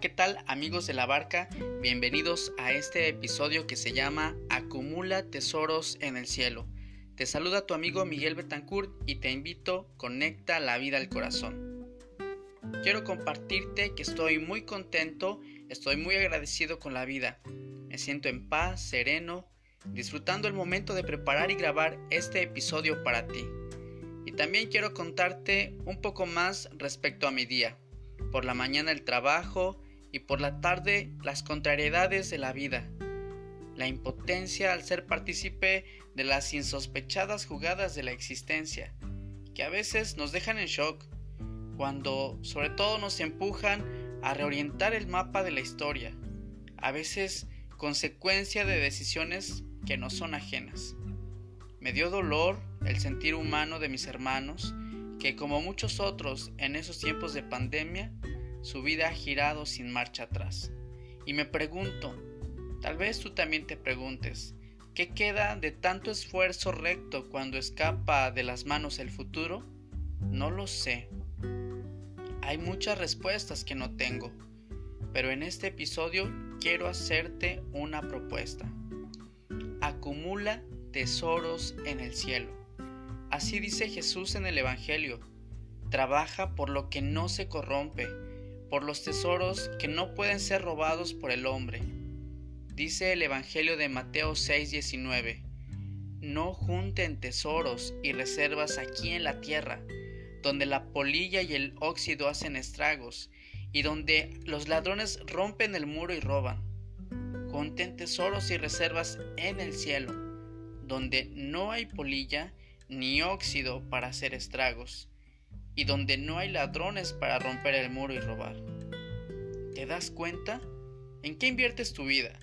¿Qué tal amigos de la barca? Bienvenidos a este episodio que se llama Acumula tesoros en el cielo. Te saluda tu amigo Miguel Betancourt y te invito, conecta la vida al corazón. Quiero compartirte que estoy muy contento, estoy muy agradecido con la vida. Me siento en paz, sereno, disfrutando el momento de preparar y grabar este episodio para ti. Y también quiero contarte un poco más respecto a mi día por la mañana el trabajo y por la tarde las contrariedades de la vida, la impotencia al ser partícipe de las insospechadas jugadas de la existencia, que a veces nos dejan en shock, cuando sobre todo nos empujan a reorientar el mapa de la historia, a veces consecuencia de decisiones que no son ajenas. Me dio dolor el sentir humano de mis hermanos, que como muchos otros en esos tiempos de pandemia, su vida ha girado sin marcha atrás. Y me pregunto, tal vez tú también te preguntes, ¿qué queda de tanto esfuerzo recto cuando escapa de las manos el futuro? No lo sé. Hay muchas respuestas que no tengo, pero en este episodio quiero hacerte una propuesta. Acumula tesoros en el cielo. Así dice Jesús en el Evangelio. Trabaja por lo que no se corrompe, por los tesoros que no pueden ser robados por el hombre. Dice el Evangelio de Mateo 6:19. No junten tesoros y reservas aquí en la tierra, donde la polilla y el óxido hacen estragos, y donde los ladrones rompen el muro y roban. Junten tesoros y reservas en el cielo, donde no hay polilla ni óxido para hacer estragos, y donde no hay ladrones para romper el muro y robar. ¿Te das cuenta? ¿En qué inviertes tu vida?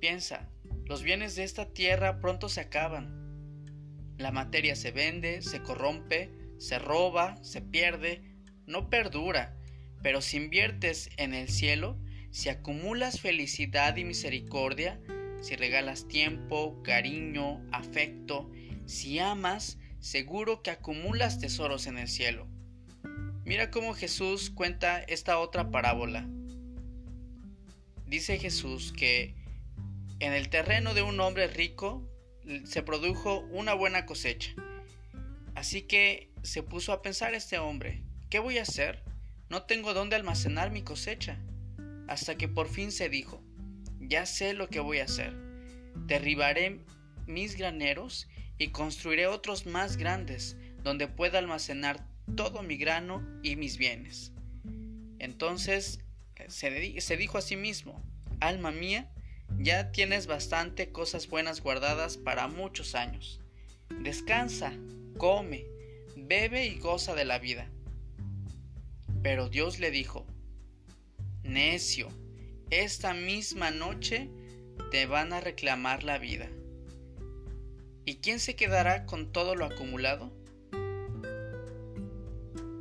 Piensa, los bienes de esta tierra pronto se acaban. La materia se vende, se corrompe, se roba, se pierde, no perdura, pero si inviertes en el cielo, si acumulas felicidad y misericordia, si regalas tiempo, cariño, afecto, si amas, seguro que acumulas tesoros en el cielo. Mira cómo Jesús cuenta esta otra parábola. Dice Jesús que en el terreno de un hombre rico se produjo una buena cosecha. Así que se puso a pensar este hombre, ¿qué voy a hacer? No tengo dónde almacenar mi cosecha. Hasta que por fin se dijo, ya sé lo que voy a hacer. Derribaré mis graneros y construiré otros más grandes donde pueda almacenar todo mi grano y mis bienes. Entonces se, se dijo a sí mismo, alma mía, ya tienes bastante cosas buenas guardadas para muchos años. Descansa, come, bebe y goza de la vida. Pero Dios le dijo, necio, esta misma noche te van a reclamar la vida. ¿Y quién se quedará con todo lo acumulado?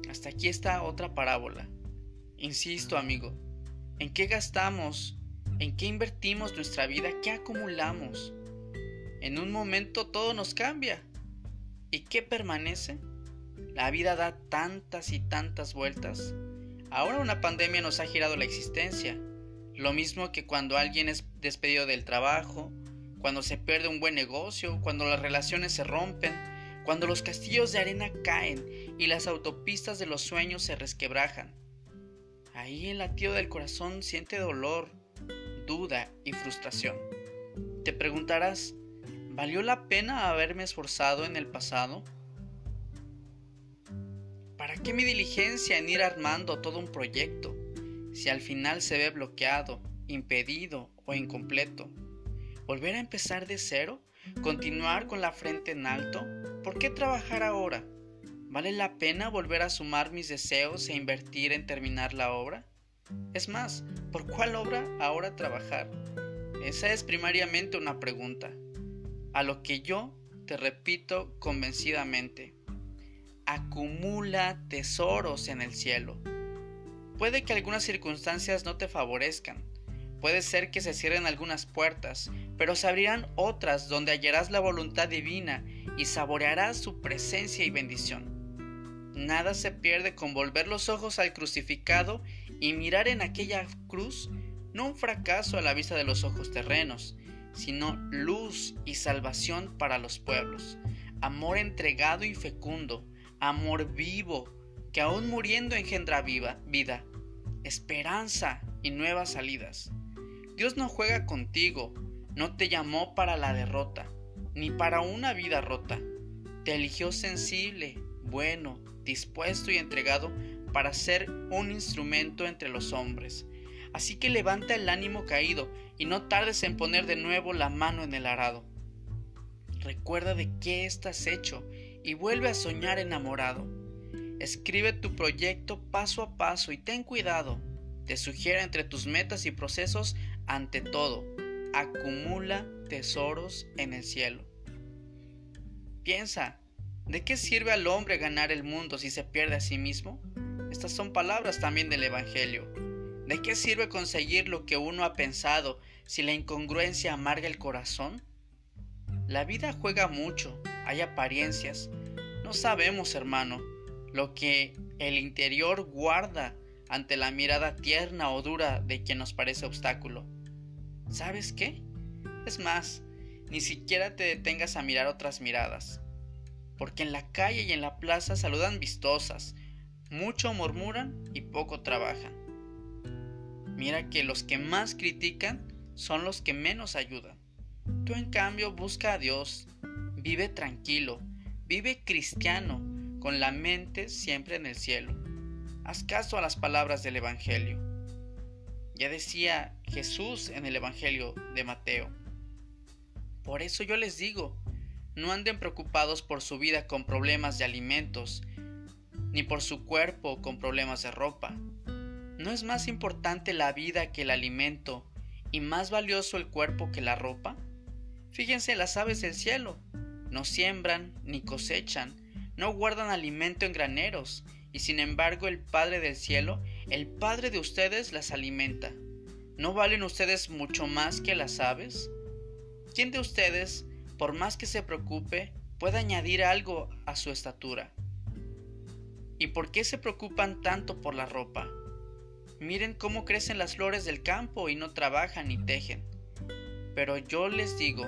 Hasta aquí está otra parábola. Insisto, amigo, ¿en qué gastamos? ¿En qué invertimos nuestra vida? ¿Qué acumulamos? En un momento todo nos cambia. ¿Y qué permanece? La vida da tantas y tantas vueltas. Ahora una pandemia nos ha girado la existencia. Lo mismo que cuando alguien es despedido del trabajo, cuando se pierde un buen negocio, cuando las relaciones se rompen, cuando los castillos de arena caen y las autopistas de los sueños se resquebrajan. Ahí el latido del corazón siente dolor, duda y frustración. Te preguntarás, ¿valió la pena haberme esforzado en el pasado? ¿Para qué mi diligencia en ir armando todo un proyecto si al final se ve bloqueado, impedido o incompleto? ¿Volver a empezar de cero? ¿Continuar con la frente en alto? ¿Por qué trabajar ahora? ¿Vale la pena volver a sumar mis deseos e invertir en terminar la obra? Es más, ¿por cuál obra ahora trabajar? Esa es primariamente una pregunta, a lo que yo te repito convencidamente. Acumula tesoros en el cielo. Puede que algunas circunstancias no te favorezcan, puede ser que se cierren algunas puertas, pero se abrirán otras donde hallarás la voluntad divina y saborearás su presencia y bendición. Nada se pierde con volver los ojos al crucificado y mirar en aquella cruz no un fracaso a la vista de los ojos terrenos, sino luz y salvación para los pueblos, amor entregado y fecundo, amor vivo, que aún muriendo engendra viva, vida, esperanza y nuevas salidas. Dios no juega contigo, no te llamó para la derrota, ni para una vida rota. Te eligió sensible, bueno, dispuesto y entregado para ser un instrumento entre los hombres. Así que levanta el ánimo caído y no tardes en poner de nuevo la mano en el arado. Recuerda de qué estás hecho y vuelve a soñar enamorado. Escribe tu proyecto paso a paso y ten cuidado. Te sugiero entre tus metas y procesos, ante todo, acumula tesoros en el cielo. Piensa, ¿De qué sirve al hombre ganar el mundo si se pierde a sí mismo? Estas son palabras también del Evangelio. ¿De qué sirve conseguir lo que uno ha pensado si la incongruencia amarga el corazón? La vida juega mucho, hay apariencias. No sabemos, hermano, lo que el interior guarda ante la mirada tierna o dura de quien nos parece obstáculo. ¿Sabes qué? Es más, ni siquiera te detengas a mirar otras miradas porque en la calle y en la plaza saludan vistosas, mucho murmuran y poco trabajan. Mira que los que más critican son los que menos ayudan. Tú en cambio busca a Dios, vive tranquilo, vive cristiano, con la mente siempre en el cielo. Haz caso a las palabras del Evangelio. Ya decía Jesús en el Evangelio de Mateo. Por eso yo les digo, no anden preocupados por su vida con problemas de alimentos, ni por su cuerpo con problemas de ropa. ¿No es más importante la vida que el alimento y más valioso el cuerpo que la ropa? Fíjense las aves del cielo. No siembran ni cosechan, no guardan alimento en graneros, y sin embargo el Padre del cielo, el Padre de ustedes las alimenta. ¿No valen ustedes mucho más que las aves? ¿Quién de ustedes, por más que se preocupe, puede añadir algo a su estatura. ¿Y por qué se preocupan tanto por la ropa? Miren cómo crecen las flores del campo y no trabajan ni tejen. Pero yo les digo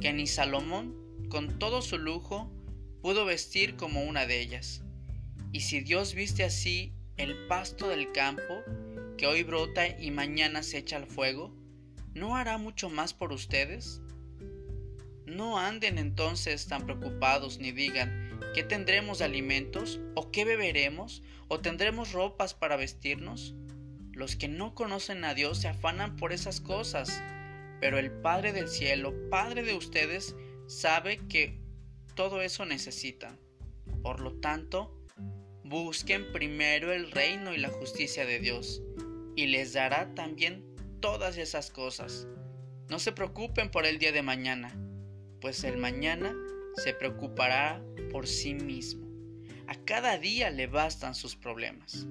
que ni Salomón, con todo su lujo, pudo vestir como una de ellas. Y si Dios viste así el pasto del campo, que hoy brota y mañana se echa al fuego, ¿no hará mucho más por ustedes? No anden entonces tan preocupados ni digan, ¿qué tendremos de alimentos? ¿O qué beberemos? ¿O tendremos ropas para vestirnos? Los que no conocen a Dios se afanan por esas cosas, pero el Padre del cielo, Padre de ustedes, sabe que todo eso necesitan. Por lo tanto, busquen primero el reino y la justicia de Dios, y les dará también todas esas cosas. No se preocupen por el día de mañana pues el mañana se preocupará por sí mismo. A cada día le bastan sus problemas.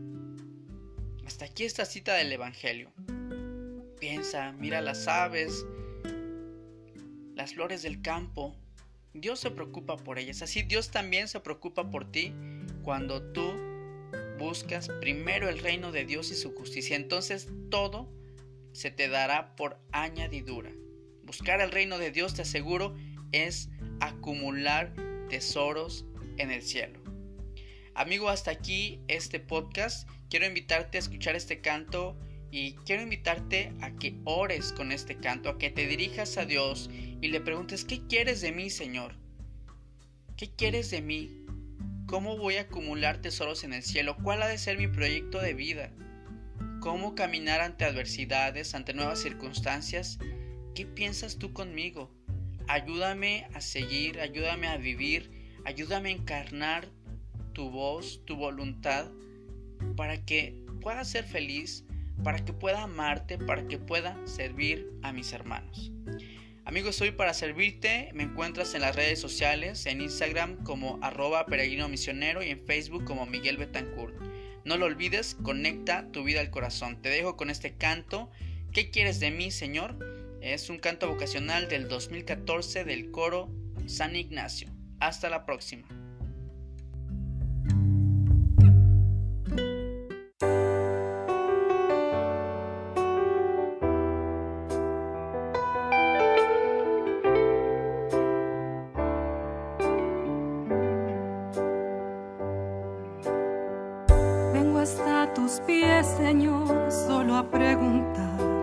Hasta aquí esta cita del Evangelio. Piensa, mira las aves, las flores del campo. Dios se preocupa por ellas. Así Dios también se preocupa por ti cuando tú buscas primero el reino de Dios y su justicia. Entonces todo se te dará por añadidura. Buscar el reino de Dios, te aseguro, es acumular tesoros en el cielo. Amigo, hasta aquí este podcast. Quiero invitarte a escuchar este canto y quiero invitarte a que ores con este canto, a que te dirijas a Dios y le preguntes, ¿qué quieres de mí, Señor? ¿Qué quieres de mí? ¿Cómo voy a acumular tesoros en el cielo? ¿Cuál ha de ser mi proyecto de vida? ¿Cómo caminar ante adversidades, ante nuevas circunstancias? ¿Qué piensas tú conmigo? Ayúdame a seguir, ayúdame a vivir, ayúdame a encarnar tu voz, tu voluntad, para que pueda ser feliz, para que pueda amarte, para que pueda servir a mis hermanos. Amigos, soy para servirte. Me encuentras en las redes sociales, en Instagram como arroba peregrino misionero y en Facebook como Miguel Betancourt. No lo olvides, conecta tu vida al corazón. Te dejo con este canto. ¿Qué quieres de mí, Señor? Es un canto vocacional del 2014 del coro San Ignacio. Hasta la próxima. Tus pies, Señor, solo a preguntar